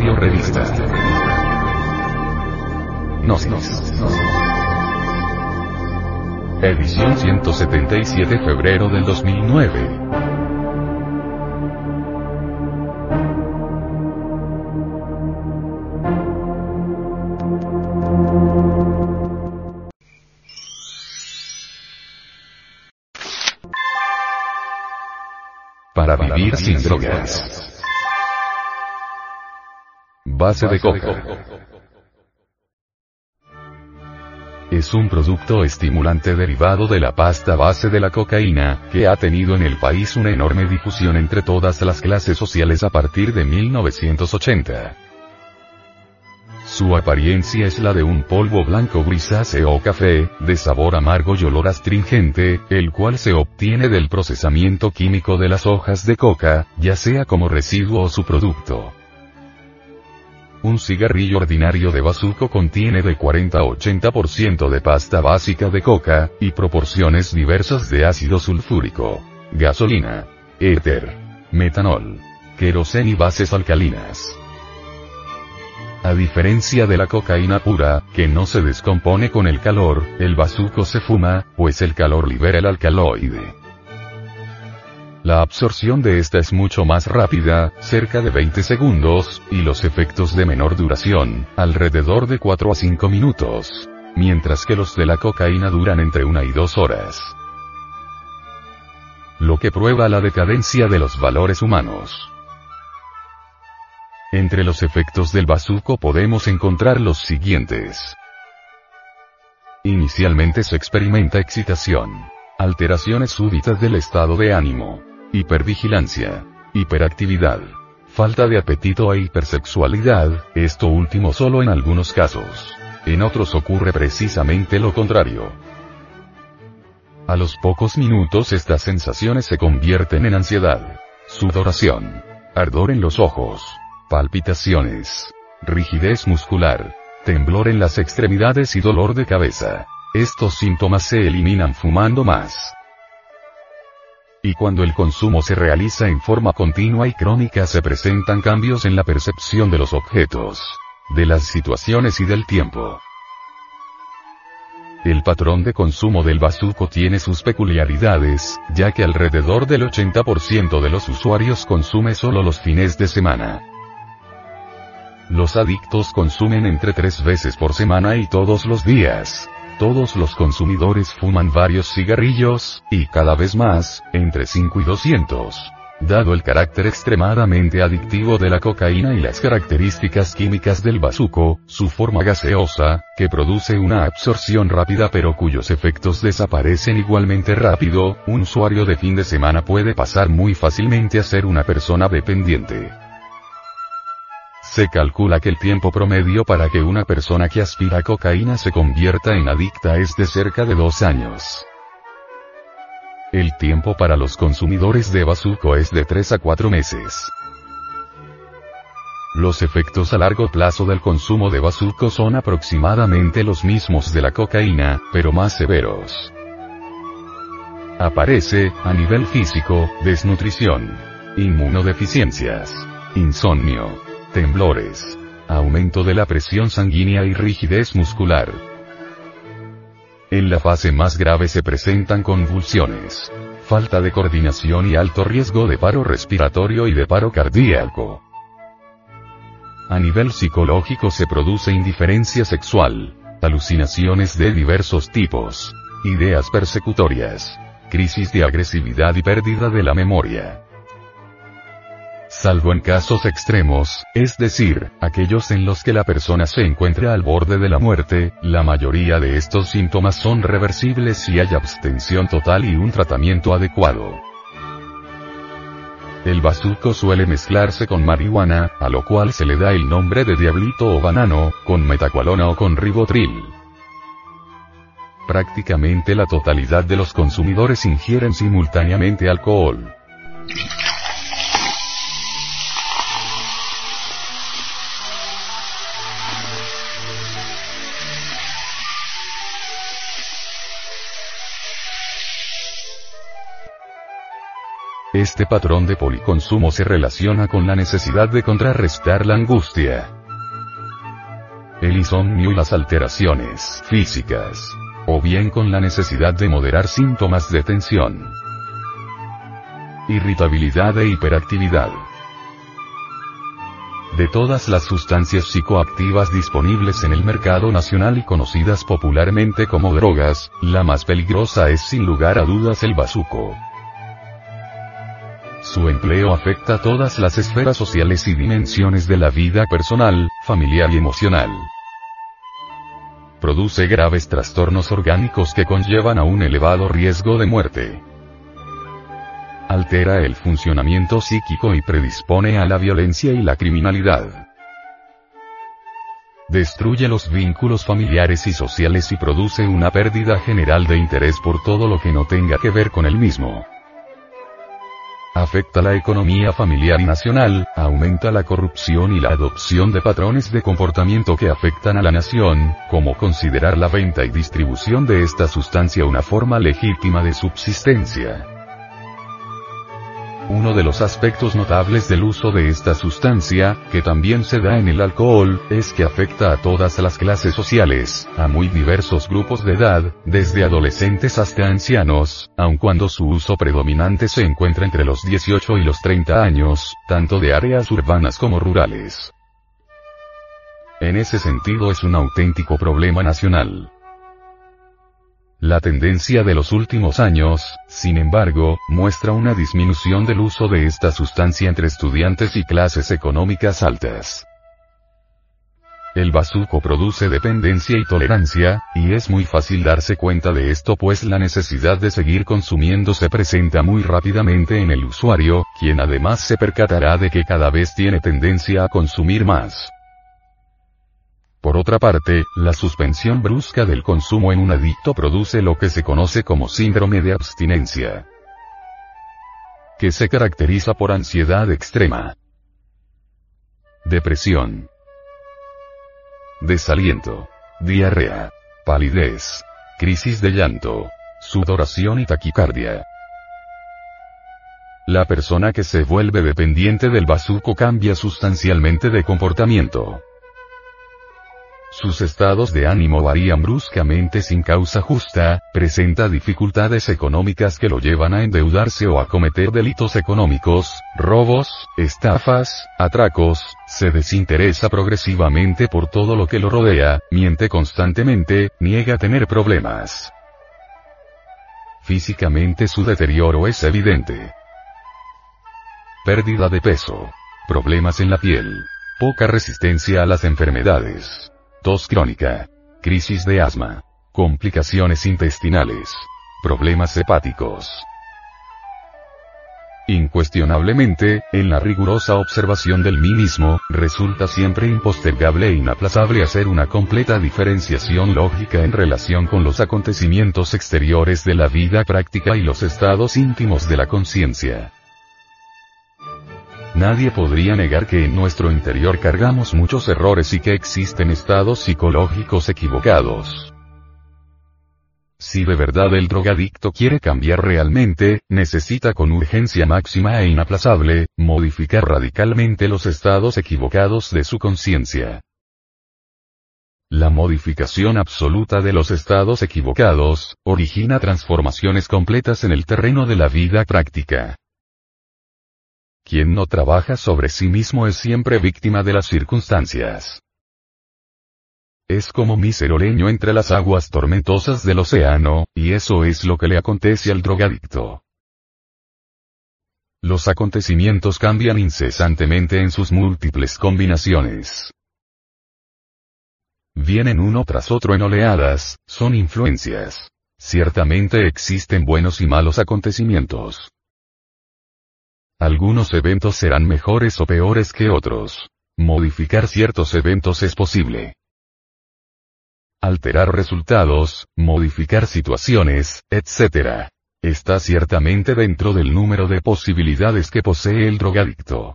Radio Revista. Gnosis. Edición 177 febrero del 2009. Para vivir sin drogas. Base de coca. Es un producto estimulante derivado de la pasta base de la cocaína, que ha tenido en el país una enorme difusión entre todas las clases sociales a partir de 1980. Su apariencia es la de un polvo blanco grisáceo o café, de sabor amargo y olor astringente, el cual se obtiene del procesamiento químico de las hojas de coca, ya sea como residuo o su producto. Un cigarrillo ordinario de bazuco contiene de 40 a 80% de pasta básica de coca, y proporciones diversas de ácido sulfúrico, gasolina, éter, metanol, queroseno y bases alcalinas. A diferencia de la cocaína pura, que no se descompone con el calor, el bazuco se fuma, pues el calor libera el alcaloide. La absorción de esta es mucho más rápida, cerca de 20 segundos, y los efectos de menor duración, alrededor de 4 a 5 minutos. Mientras que los de la cocaína duran entre 1 y 2 horas. Lo que prueba la decadencia de los valores humanos. Entre los efectos del bazuco podemos encontrar los siguientes. Inicialmente se experimenta excitación. Alteraciones súbitas del estado de ánimo. Hipervigilancia. Hiperactividad. Falta de apetito e hipersexualidad, esto último solo en algunos casos. En otros ocurre precisamente lo contrario. A los pocos minutos estas sensaciones se convierten en ansiedad, sudoración, ardor en los ojos, palpitaciones, rigidez muscular, temblor en las extremidades y dolor de cabeza. Estos síntomas se eliminan fumando más. Y cuando el consumo se realiza en forma continua y crónica se presentan cambios en la percepción de los objetos, de las situaciones y del tiempo. El patrón de consumo del bazuco tiene sus peculiaridades, ya que alrededor del 80% de los usuarios consume solo los fines de semana. Los adictos consumen entre tres veces por semana y todos los días. Todos los consumidores fuman varios cigarrillos, y cada vez más, entre 5 y 200. Dado el carácter extremadamente adictivo de la cocaína y las características químicas del bazuco, su forma gaseosa, que produce una absorción rápida pero cuyos efectos desaparecen igualmente rápido, un usuario de fin de semana puede pasar muy fácilmente a ser una persona dependiente. Se calcula que el tiempo promedio para que una persona que aspira cocaína se convierta en adicta es de cerca de dos años. El tiempo para los consumidores de bazuco es de 3 a 4 meses. Los efectos a largo plazo del consumo de bazuco son aproximadamente los mismos de la cocaína, pero más severos. Aparece, a nivel físico, desnutrición, inmunodeficiencias, insomnio, temblores, aumento de la presión sanguínea y rigidez muscular. En la fase más grave se presentan convulsiones, falta de coordinación y alto riesgo de paro respiratorio y de paro cardíaco. A nivel psicológico se produce indiferencia sexual, alucinaciones de diversos tipos, ideas persecutorias, crisis de agresividad y pérdida de la memoria salvo en casos extremos, es decir, aquellos en los que la persona se encuentra al borde de la muerte, la mayoría de estos síntomas son reversibles si hay abstención total y un tratamiento adecuado. El bazuco suele mezclarse con marihuana, a lo cual se le da el nombre de diablito o banano, con metacualona o con ribotril. Prácticamente la totalidad de los consumidores ingieren simultáneamente alcohol. Este patrón de policonsumo se relaciona con la necesidad de contrarrestar la angustia, el insomnio y las alteraciones físicas, o bien con la necesidad de moderar síntomas de tensión, irritabilidad e hiperactividad. De todas las sustancias psicoactivas disponibles en el mercado nacional y conocidas popularmente como drogas, la más peligrosa es sin lugar a dudas el bazuco. Su empleo afecta todas las esferas sociales y dimensiones de la vida personal, familiar y emocional. Produce graves trastornos orgánicos que conllevan a un elevado riesgo de muerte. Altera el funcionamiento psíquico y predispone a la violencia y la criminalidad. Destruye los vínculos familiares y sociales y produce una pérdida general de interés por todo lo que no tenga que ver con el mismo afecta la economía familiar y nacional, aumenta la corrupción y la adopción de patrones de comportamiento que afectan a la nación, como considerar la venta y distribución de esta sustancia una forma legítima de subsistencia. Uno de los aspectos notables del uso de esta sustancia, que también se da en el alcohol, es que afecta a todas las clases sociales, a muy diversos grupos de edad, desde adolescentes hasta ancianos, aun cuando su uso predominante se encuentra entre los 18 y los 30 años, tanto de áreas urbanas como rurales. En ese sentido es un auténtico problema nacional. La tendencia de los últimos años, sin embargo, muestra una disminución del uso de esta sustancia entre estudiantes y clases económicas altas. El bazuco produce dependencia y tolerancia, y es muy fácil darse cuenta de esto pues la necesidad de seguir consumiendo se presenta muy rápidamente en el usuario, quien además se percatará de que cada vez tiene tendencia a consumir más. Por otra parte, la suspensión brusca del consumo en un adicto produce lo que se conoce como síndrome de abstinencia, que se caracteriza por ansiedad extrema, depresión, desaliento, diarrea, palidez, crisis de llanto, sudoración y taquicardia. La persona que se vuelve dependiente del bazuco cambia sustancialmente de comportamiento. Sus estados de ánimo varían bruscamente sin causa justa, presenta dificultades económicas que lo llevan a endeudarse o a cometer delitos económicos, robos, estafas, atracos, se desinteresa progresivamente por todo lo que lo rodea, miente constantemente, niega tener problemas. Físicamente su deterioro es evidente. Pérdida de peso. Problemas en la piel. Poca resistencia a las enfermedades tos crónica, crisis de asma, complicaciones intestinales, problemas hepáticos. Incuestionablemente, en la rigurosa observación del mí mismo, resulta siempre impostergable e inaplazable hacer una completa diferenciación lógica en relación con los acontecimientos exteriores de la vida práctica y los estados íntimos de la conciencia. Nadie podría negar que en nuestro interior cargamos muchos errores y que existen estados psicológicos equivocados. Si de verdad el drogadicto quiere cambiar realmente, necesita con urgencia máxima e inaplazable, modificar radicalmente los estados equivocados de su conciencia. La modificación absoluta de los estados equivocados, origina transformaciones completas en el terreno de la vida práctica. Quien no trabaja sobre sí mismo es siempre víctima de las circunstancias. Es como miseroleño entre las aguas tormentosas del océano, y eso es lo que le acontece al drogadicto. Los acontecimientos cambian incesantemente en sus múltiples combinaciones. Vienen uno tras otro en oleadas, son influencias. Ciertamente existen buenos y malos acontecimientos. Algunos eventos serán mejores o peores que otros. Modificar ciertos eventos es posible. Alterar resultados, modificar situaciones, etc. Está ciertamente dentro del número de posibilidades que posee el drogadicto.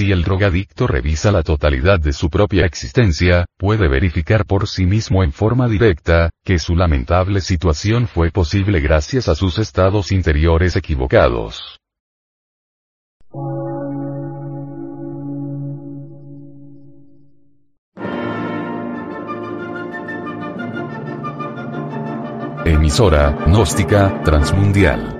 Si el drogadicto revisa la totalidad de su propia existencia, puede verificar por sí mismo en forma directa, que su lamentable situación fue posible gracias a sus estados interiores equivocados. Emisora, gnóstica, transmundial